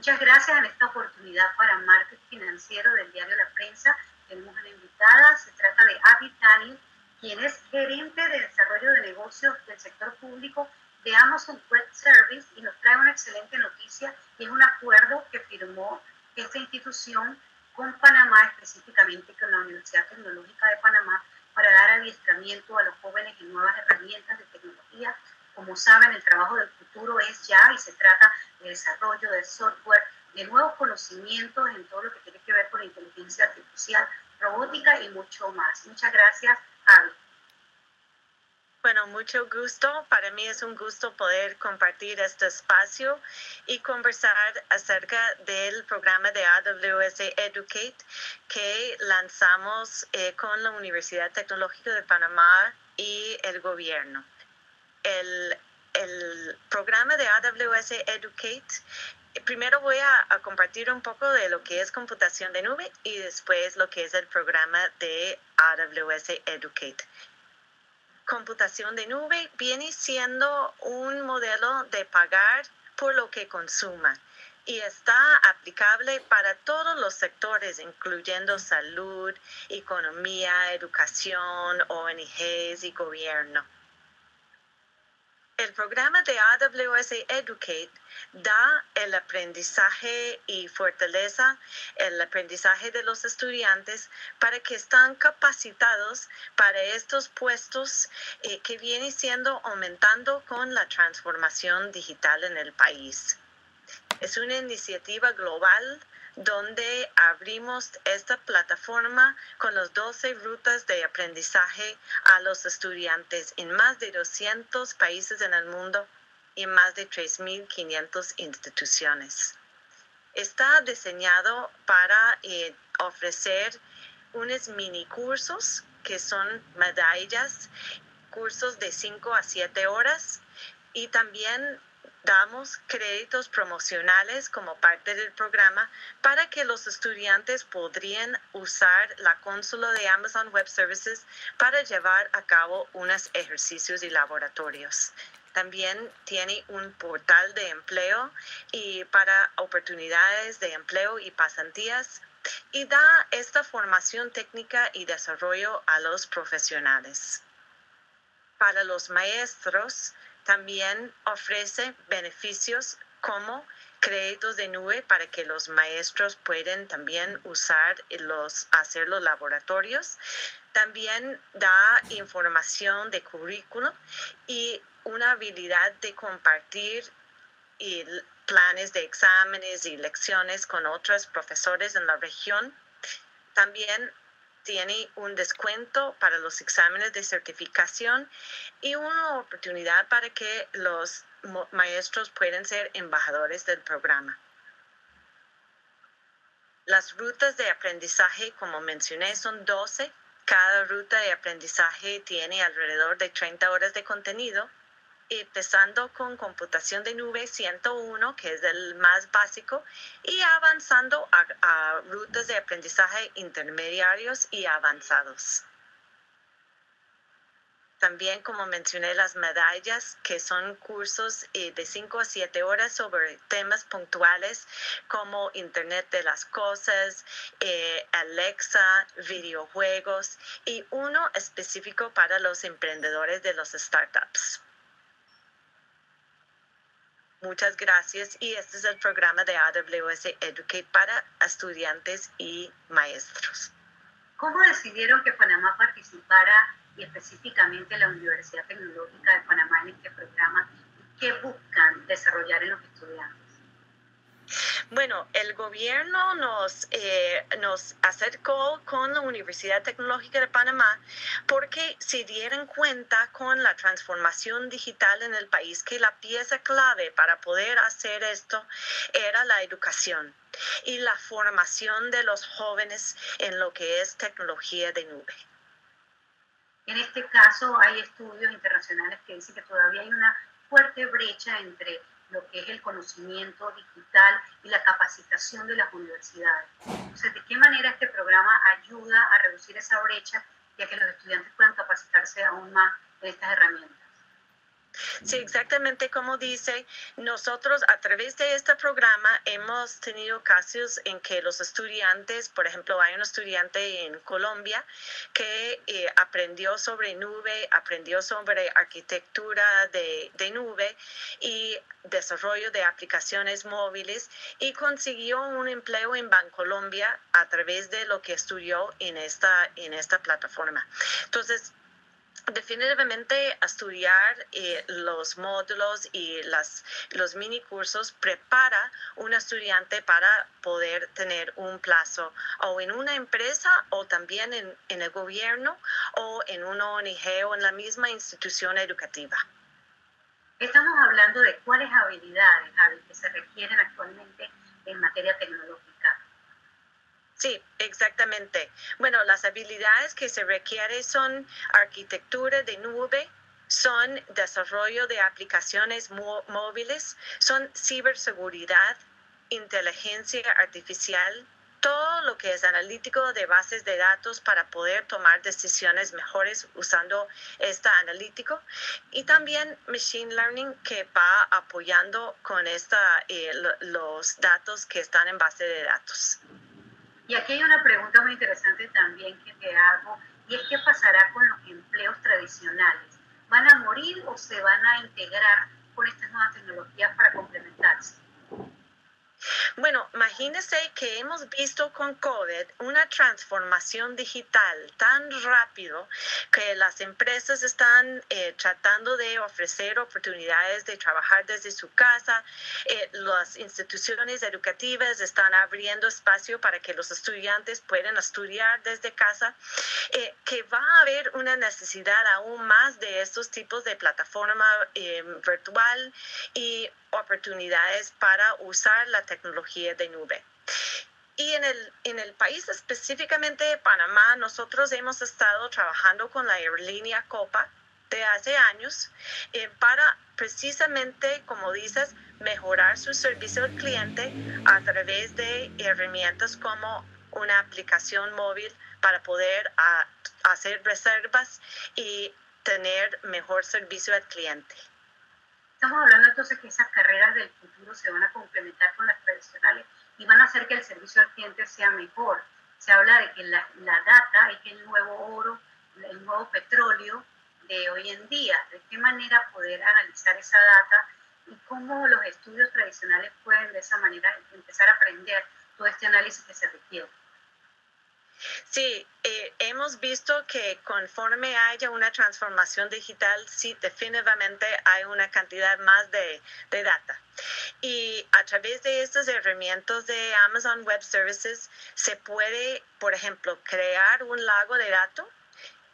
Muchas gracias en esta oportunidad para marketing financiero del diario La Prensa. Tenemos una invitada, se trata de Abby Daniel, quien es gerente de desarrollo de negocios del sector público de Amazon Web Service y nos trae una excelente noticia y es un acuerdo que firmó esta institución con Panamá, específicamente con la Universidad Tecnológica de Panamá, para dar adiestramiento a los jóvenes en nuevas herramientas de tecnología. Como saben, el trabajo del futuro es ya y se trata de desarrollo de software, de nuevos conocimientos en todo lo que tiene que ver con inteligencia artificial, robótica y mucho más. Muchas gracias, Avi. Bueno, mucho gusto. Para mí es un gusto poder compartir este espacio y conversar acerca del programa de AWS Educate que lanzamos eh, con la Universidad Tecnológica de Panamá y el gobierno. El, el programa de AWS Educate primero voy a, a, compartir un poco de lo que es computación de nube y después lo que es el programa de AWS Educate computación de nube viene siendo un modelo de pagar por lo que consuma y está aplicable para todos los sectores, incluyendo salud, economía, educación, ONGs y gobierno. El programa de AWS Educate da el aprendizaje y fortaleza el aprendizaje de los estudiantes para que están capacitados para estos puestos eh, que vienen siendo aumentando con la transformación digital en el país. Es una iniciativa global donde abrimos esta plataforma con las 12 rutas de aprendizaje a los estudiantes en más de 200 países en el mundo y más de 3.500 instituciones. Está diseñado para eh, ofrecer unos mini cursos que son medallas, cursos de 5 a 7 horas y también damos créditos promocionales como parte del programa para que los estudiantes podrían usar la consola de Amazon Web Services para llevar a cabo unos ejercicios y laboratorios. También tiene un portal de empleo y para oportunidades de empleo y pasantías y da esta formación técnica y desarrollo a los profesionales. Para los maestros, también ofrece beneficios como créditos de nube para que los maestros puedan también usar los, hacer los laboratorios. También da información de currículo y una habilidad de compartir planes de exámenes y lecciones con otros profesores en la región. También tiene un descuento para los exámenes de certificación y una oportunidad para que los maestros puedan ser embajadores del programa. Las rutas de aprendizaje, como mencioné, son 12. Cada ruta de aprendizaje tiene alrededor de 30 horas de contenido empezando con computación de nube 101, que es el más básico, y avanzando a, rutas de aprendizaje intermediarios y avanzados. También, como mencioné, las medallas, que son cursos eh, de 5 a 7 horas sobre temas puntuales como Internet de las Cosas, eh, Alexa, videojuegos y uno específico para los emprendedores de los startups. Muchas gracias y este es el programa de AWS Educate para estudiantes y maestros. ¿Cómo decidieron que Panamá participara y específicamente la Universidad Tecnológica de Panamá en este programa? ¿Qué buscan desarrollar en los estudiantes? Bueno, el gobierno nos, eh, nos acercó con la Universidad Tecnológica de Panamá porque se dieron cuenta con la transformación digital en el país que la pieza clave para poder hacer esto era la educación y la formación de los jóvenes en lo que es tecnología de nube. En este caso hay estudios internacionales que dicen que todavía hay una fuerte brecha entre lo que es el conocimiento digital y la capacitación de las universidades. Entonces, ¿de qué manera este programa ayuda a reducir esa brecha y a que los estudiantes puedan capacitarse aún más en estas herramientas? Sí, exactamente como dice, nosotros a través de este programa hemos tenido casos en que los estudiantes, por ejemplo, hay un estudiante en Colombia que eh, aprendió sobre nube, aprendió sobre arquitectura de, de nube y desarrollo de aplicaciones móviles y consiguió un empleo en Bancolombia a través de lo que estudió en esta, en esta plataforma. Entonces, definitivamente estudiar eh, los módulos y las, los mini cursos prepara un estudiante para poder tener un plazo o en una empresa o también en, el gobierno o en una ONG o en la misma institución educativa. Estamos hablando de cuáles habilidades que se requieren actualmente en materia tecnológica. Sí, exactamente. Bueno, las habilidades que se requieren son arquitectura de nube, son desarrollo de aplicaciones móviles, son ciberseguridad, inteligencia artificial, todo lo que es analítico de bases de datos para poder tomar decisiones mejores usando esta analítico y también machine learning que va apoyando con esta, eh, los datos que están en base de datos. Y aquí hay una pregunta muy interesante también que te hago, y es qué pasará con los empleos tradicionales. ¿Van a morir o se van a integrar con estas nuevas tecnologías para complementarse? Bueno, imagínense que hemos visto con COVID una transformación digital tan rápido que las empresas están eh, tratando de ofrecer oportunidades de trabajar desde su casa, eh, las instituciones educativas están abriendo espacio para que los estudiantes puedan estudiar desde casa, eh, que va a haber una necesidad aún más de estos tipos de plataforma virtual y oportunidades para usar la tecnología de nube. Y en el, en el país específicamente de Panamá, nosotros hemos estado trabajando con la aerolínea Copa de hace años eh, para precisamente, como dices, mejorar su servicio al cliente a través de herramientas como una aplicación móvil para poder ah, hacer reservas y tener mejor servicio al cliente. Estamos hablando entonces que esas carreras del futuro se van a complementar con las tradicionales y van a hacer que el servicio al cliente sea mejor. Se habla de que la, la data es el nuevo oro, el nuevo petróleo de hoy en día. De qué manera poder analizar esa data y cómo los estudios tradicionales pueden de esa manera empezar a aprender todo este análisis que se requiere. Sí, eh, hemos visto que conforme haya una transformación digital, sí, definitivamente hay una cantidad más de, de data. Y a través de estas herramientas de Amazon Web Services se puede, por ejemplo, crear un lago de datos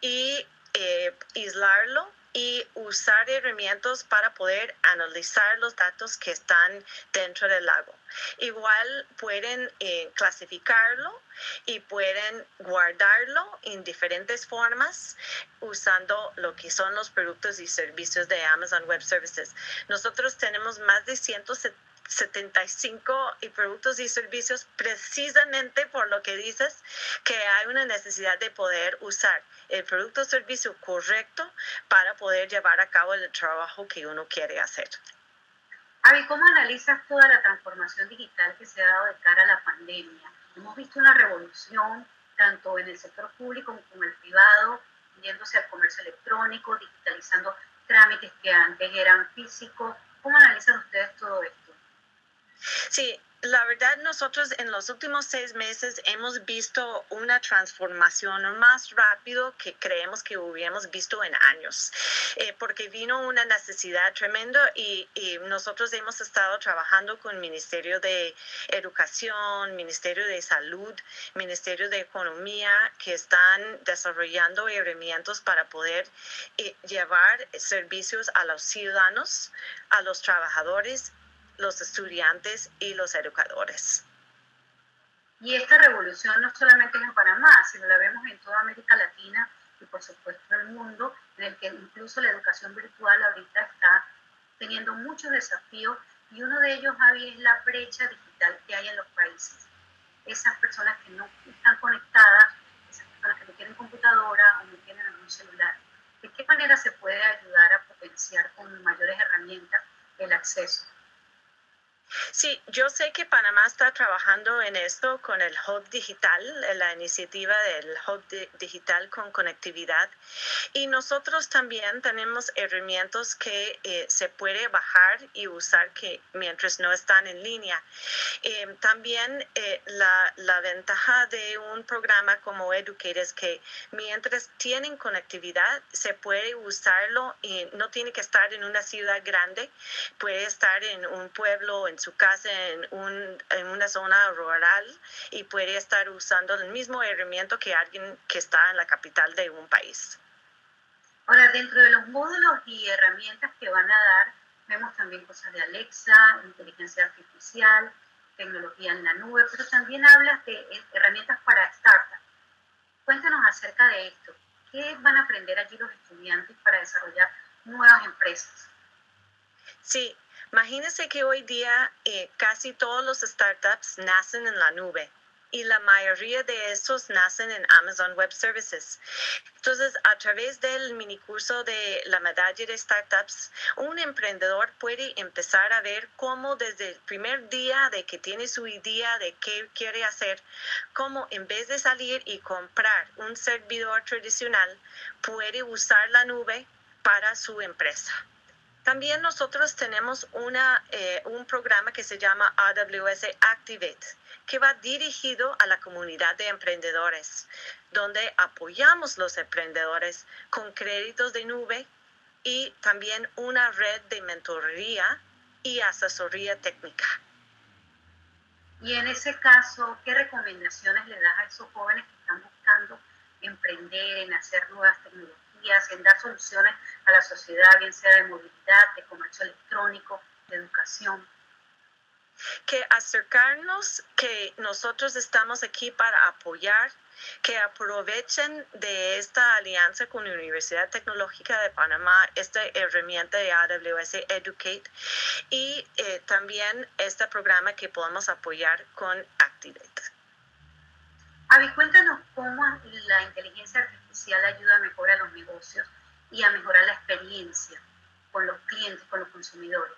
y eh, aislarlo y usar herramientas para poder analizar los datos que están dentro del lago. Igual pueden eh, clasificarlo y pueden guardarlo en diferentes formas usando lo que son los productos y servicios de Amazon Web Services. Nosotros tenemos más de 170 75 y productos y servicios precisamente por lo que dices que hay una necesidad de poder usar el producto o servicio correcto para poder llevar a cabo el trabajo que uno quiere hacer. Avi, ¿cómo analizas toda la transformación digital que se ha dado de cara a la pandemia? Hemos visto una revolución tanto en el sector público como en el privado, yéndose al comercio electrónico, digitalizando trámites que antes eran físicos. ¿Cómo analizan ustedes todo esto? Sí, la verdad nosotros en los últimos seis meses hemos visto una transformación más rápido que creemos que hubiéramos visto en años, eh, porque vino una necesidad tremenda y, nosotros hemos estado trabajando con el Ministerio de Educación, Ministerio de Salud, Ministerio de Economía, que están desarrollando herramientas para poder eh, llevar servicios a los ciudadanos, a los trabajadores los estudiantes y los educadores. Y esta revolución no solamente es en Panamá, sino la vemos en toda América Latina y por supuesto en el mundo, en el que incluso la educación virtual ahorita está teniendo muchos desafíos y uno de ellos, Javi, es la brecha digital que hay en los países. Esas personas que no están conectadas, esas personas que no tienen computadora o no tienen algún celular. ¿De qué manera se puede ayudar a potenciar con mayores herramientas el acceso. Sí, yo sé que Panamá está trabajando en esto con el Hub Digital, la iniciativa del Hub Digital con conectividad. Y nosotros también tenemos herramientas que eh, se puede bajar y usar que mientras no están en línea. Eh, también eh, la, la, ventaja de un programa como Educate es que mientras tienen conectividad, se puede usarlo y no tiene que estar en una ciudad grande, puede estar en un pueblo, en su casa en, un, en una zona rural y puede estar usando el mismo herramienta que alguien que está en la capital de un país. Ahora, dentro de los módulos y herramientas que van a dar, vemos también cosas de Alexa, inteligencia artificial, tecnología en la nube, pero también hablas de herramientas para startups. Cuéntanos acerca de esto. ¿Qué van a aprender allí los estudiantes para desarrollar nuevas empresas? Sí, Imagínense que hoy día eh, casi todos los startups nacen en la nube y la mayoría de estos nacen en Amazon Web Services. Entonces, a través del minicurso de la medalla de startups, un emprendedor puede empezar a ver cómo desde el primer día de que tiene su idea de qué quiere hacer, cómo en vez de salir y comprar un servidor tradicional, puede usar la nube para su empresa. También nosotros tenemos una, eh, un programa que se llama AWS Activate, que va dirigido a la comunidad de emprendedores, donde apoyamos los emprendedores con créditos de nube y también una red de mentoría y asesoría técnica. Y en ese caso, ¿qué recomendaciones le das a esos jóvenes que están buscando emprender, en hacer nuevas tecnologías? En dar soluciones a la sociedad, bien sea de movilidad, de comercio electrónico, de educación. Que acercarnos, que nosotros estamos aquí para apoyar, que aprovechen de esta alianza con la Universidad Tecnológica de Panamá, esta herramienta de AWS Educate y eh, también este programa que podemos apoyar con Activate. Avi, cuéntanos cómo la inteligencia artificial ayuda a mejorar los negocios y a mejorar la experiencia con los clientes, con los consumidores,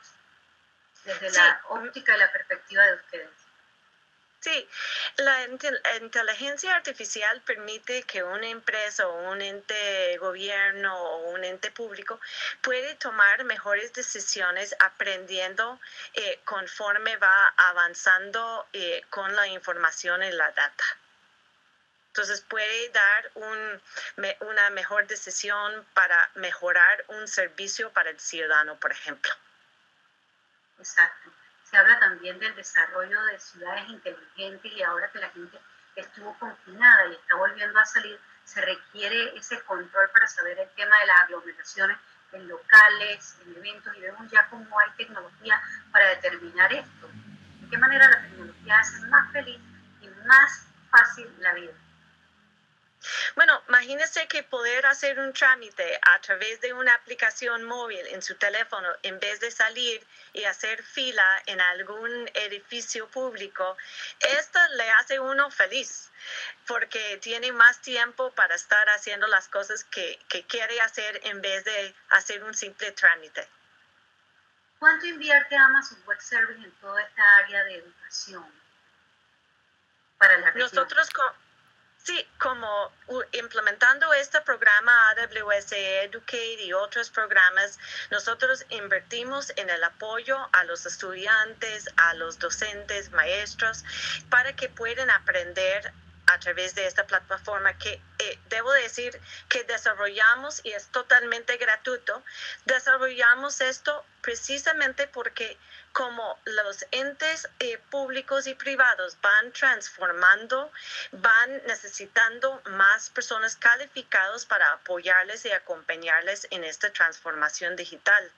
desde la óptica y la perspectiva de ustedes. Sí, la inteligencia artificial permite que una empresa o un ente gobierno o un ente público puede tomar mejores decisiones aprendiendo eh, conforme va avanzando eh, con la información y la data. Entonces puede dar un, una mejor decisión para mejorar un servicio para el ciudadano, por ejemplo. Exacto. Se habla también del desarrollo de ciudades inteligentes y ahora que la gente estuvo confinada y está volviendo a salir, se requiere ese control para saber el tema de las aglomeraciones en locales, en eventos, y vemos ya cómo hay tecnología para determinar esto. De qué manera la tecnología hace más feliz y más fácil la vida. Bueno, imagínese que poder hacer un trámite a través de una aplicación móvil en su teléfono en vez de salir y hacer fila en algún edificio público, esto le hace uno feliz porque tiene más tiempo para estar haciendo las cosas que, que quiere hacer en vez de hacer un simple trámite. ¿Cuánto invierte Amazon Web Service en toda esta área de educación para la región? Nosotros Sí, como implementando este programa AWS Educate y otros programas, nosotros invertimos en el apoyo a los estudiantes, a los docentes, maestros, para que puedan aprender a través de esta plataforma que eh, debo decir que desarrollamos y es totalmente gratuito. Desarrollamos esto precisamente porque como los entes eh, públicos y privados van transformando, van necesitando más personas calificadas para apoyarles y acompañarles en esta transformación digital.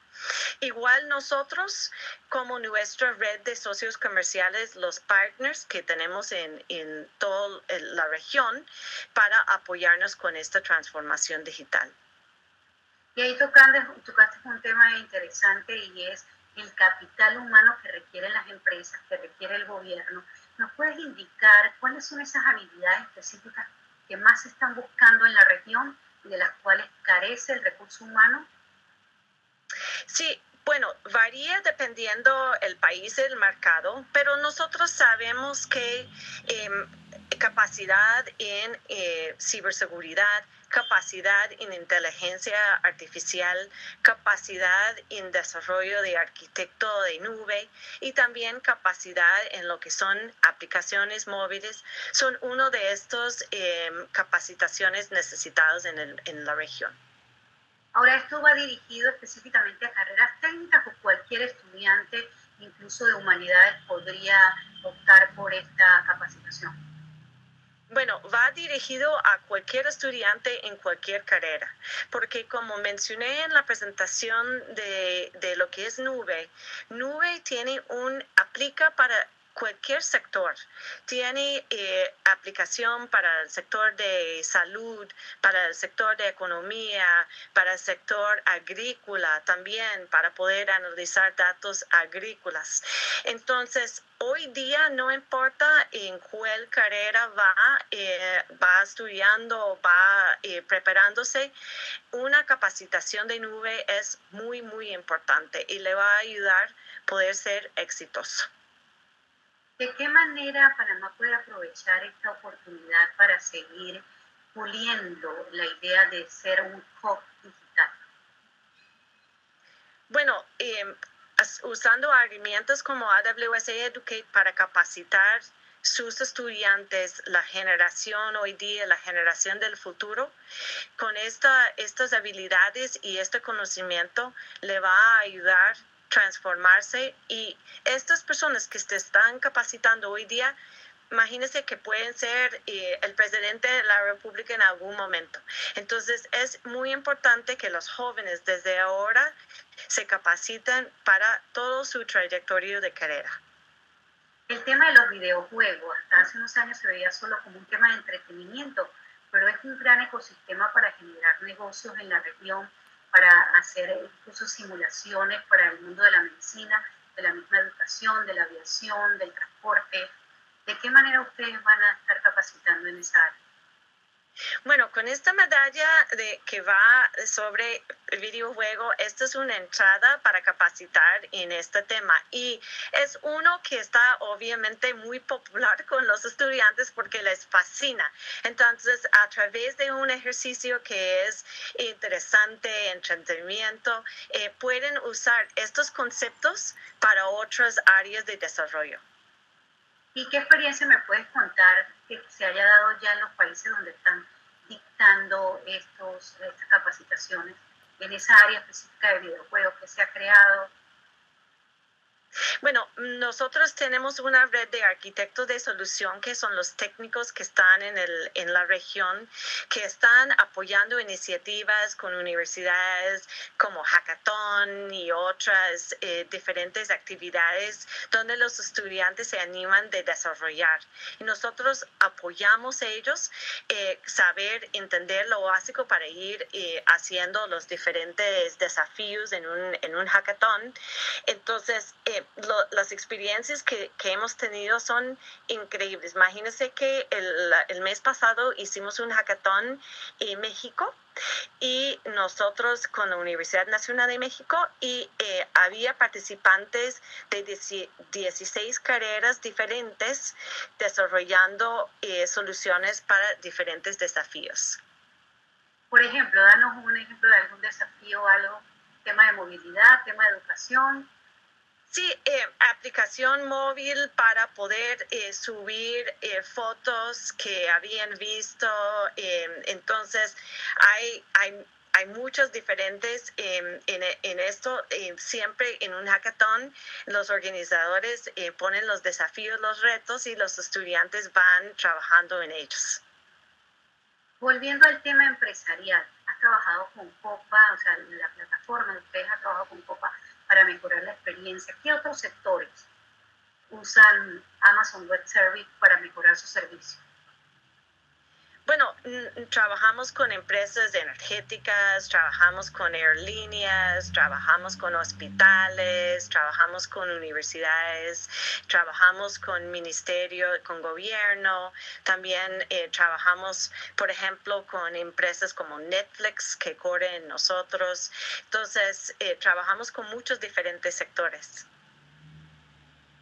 Igual nosotros, como nuestra red de socios comerciales, los partners que tenemos en, en toda la región para apoyarnos con esta transformación digital. Y ahí tocaste, tocaste un tema interesante y es el capital humano que requieren las empresas, que requiere el gobierno. ¿Nos puedes indicar cuáles son esas habilidades específicas que más se están buscando en la región y de las cuales carece el recurso humano? Sí, bueno, varía dependiendo el país, el mercado, pero nosotros sabemos que em, capacidad en eh, ciberseguridad, capacidad en inteligencia artificial, capacidad en desarrollo de arquitecto de nube y también capacidad en lo que son aplicaciones móviles, son uno de estos em, capacitaciones necesitadas en, en la región. Ahora, esto va dirigido específicamente a carreras técnicas o cualquier estudiante, incluso de humanidades, podría optar por esta capacitación. Bueno, va dirigido a cualquier estudiante en cualquier carrera, porque como mencioné en la presentación de, de lo que es Nube, Nube tiene un, aplica para cualquier sector. Tiene eh, aplicación para el sector de salud, para el sector de economía, para el sector agrícola también, para poder analizar datos agrícolas. Entonces, hoy día no importa en cuál carrera va, eh, va estudiando, va eh, preparándose, una capacitación de nube es muy, muy importante y le va a ayudar a poder ser exitoso. ¿De qué manera Panamá puede aprovechar esta oportunidad para seguir puliendo la idea de ser un hub digital? Bueno, em, usando herramientas como AWS Educate para capacitar sus estudiantes, la generación hoy día, la generación del futuro, con esta, estas habilidades y este conocimiento le va a ayudar transformarse y estas personas que se están capacitando hoy día, imagínense que pueden ser eh, el presidente de la República en algún momento. Entonces es muy importante que los jóvenes desde ahora se capaciten para todo su trayectoria de carrera. El tema de los videojuegos, hasta hace unos años se veía solo como un tema de entretenimiento, pero es un gran ecosistema para generar negocios en la región para hacer incluso simulaciones para el mundo de la medicina, de la misma educación, de la aviación, del transporte. ¿De qué manera ustedes van a estar capacitando en esa área? Bueno, con esta medalla de, que va sobre videojuego, esta es una entrada para capacitar en este tema y es uno que está obviamente muy popular con los estudiantes porque les fascina. Entonces, a través de un ejercicio que es interesante, entretenimiento, eh, pueden usar estos conceptos para otras áreas de desarrollo. ¿Y qué experiencia me puedes contar que se haya dado ya en los países donde están dictando estos, estas capacitaciones en esa área específica de videojuegos que se ha creado bueno, nosotros tenemos una red de arquitectos de solución que son los técnicos que están en, el, en la región, que están apoyando iniciativas con universidades como Hackathon y otras eh, diferentes actividades donde los estudiantes se animan de desarrollar. Y nosotros apoyamos a ellos eh, saber, entender lo básico para ir eh, haciendo los diferentes desafíos en un, en un hackathon. Entonces, las experiencias que, hemos tenido son increíbles. Imagínense que el, el, mes pasado hicimos un hackathon en México y nosotros con la Universidad Nacional de México y eh, había participantes de 16 carreras diferentes desarrollando eh, soluciones para diferentes desafíos. Por ejemplo, danos un ejemplo de algún desafío, algo, tema de movilidad, tema de educación. Sí, eh, aplicación móvil para poder eh, subir eh, fotos que habían visto. entonces, hay, hay, hay muchos diferentes en, en, esto. siempre en un hackathon, los organizadores ponen los desafíos, los retos y los estudiantes van trabajando en ellos. Volviendo al tema empresarial, has trabajado con Copa, o sea, la plataforma de ustedes ha trabajado con Copa para mejorar la experiencia? ¿Qué otros sectores usan Amazon Web Service para mejorar su servicio? Bueno, trabajamos con empresas energéticas, trabajamos con aerolíneas, trabajamos con hospitales, trabajamos con universidades, trabajamos con ministerio, con gobierno, también eh, trabajamos, por ejemplo, con empresas como Netflix que corren nosotros. Entonces, eh, trabajamos con muchos diferentes sectores.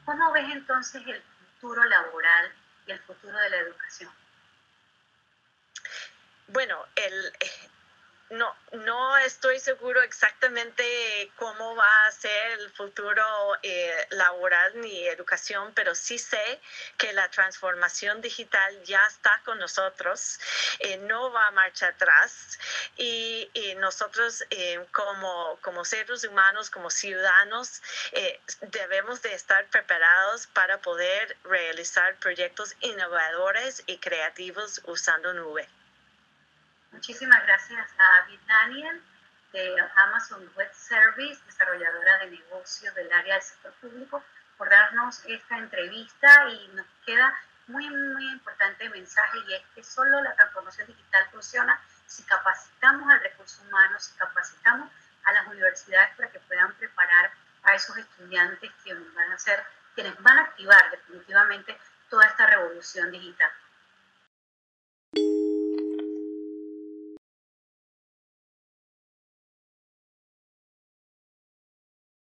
¿Cómo ves entonces el futuro laboral y el futuro de la educación? Bueno, el, no, no estoy seguro exactamente cómo va a ser el futuro eh, laboral ni educación, pero sí sé que la transformación digital ya está con nosotros, eh, no va a marcha atrás y, nosotros eh, como, como seres humanos, como ciudadanos, debemos de estar preparados para poder realizar proyectos innovadores y creativos usando nube. Muchísimas gracias a David Daniel de Amazon Web Service, desarrolladora de negocios del área del sector público, por darnos esta entrevista y nos queda muy, muy importante mensaje y es que solo la transformación digital funciona si capacitamos al recurso humano, si capacitamos a las universidades para que puedan preparar a esos estudiantes que van a ser, quienes van a activar definitivamente toda esta revolución digital.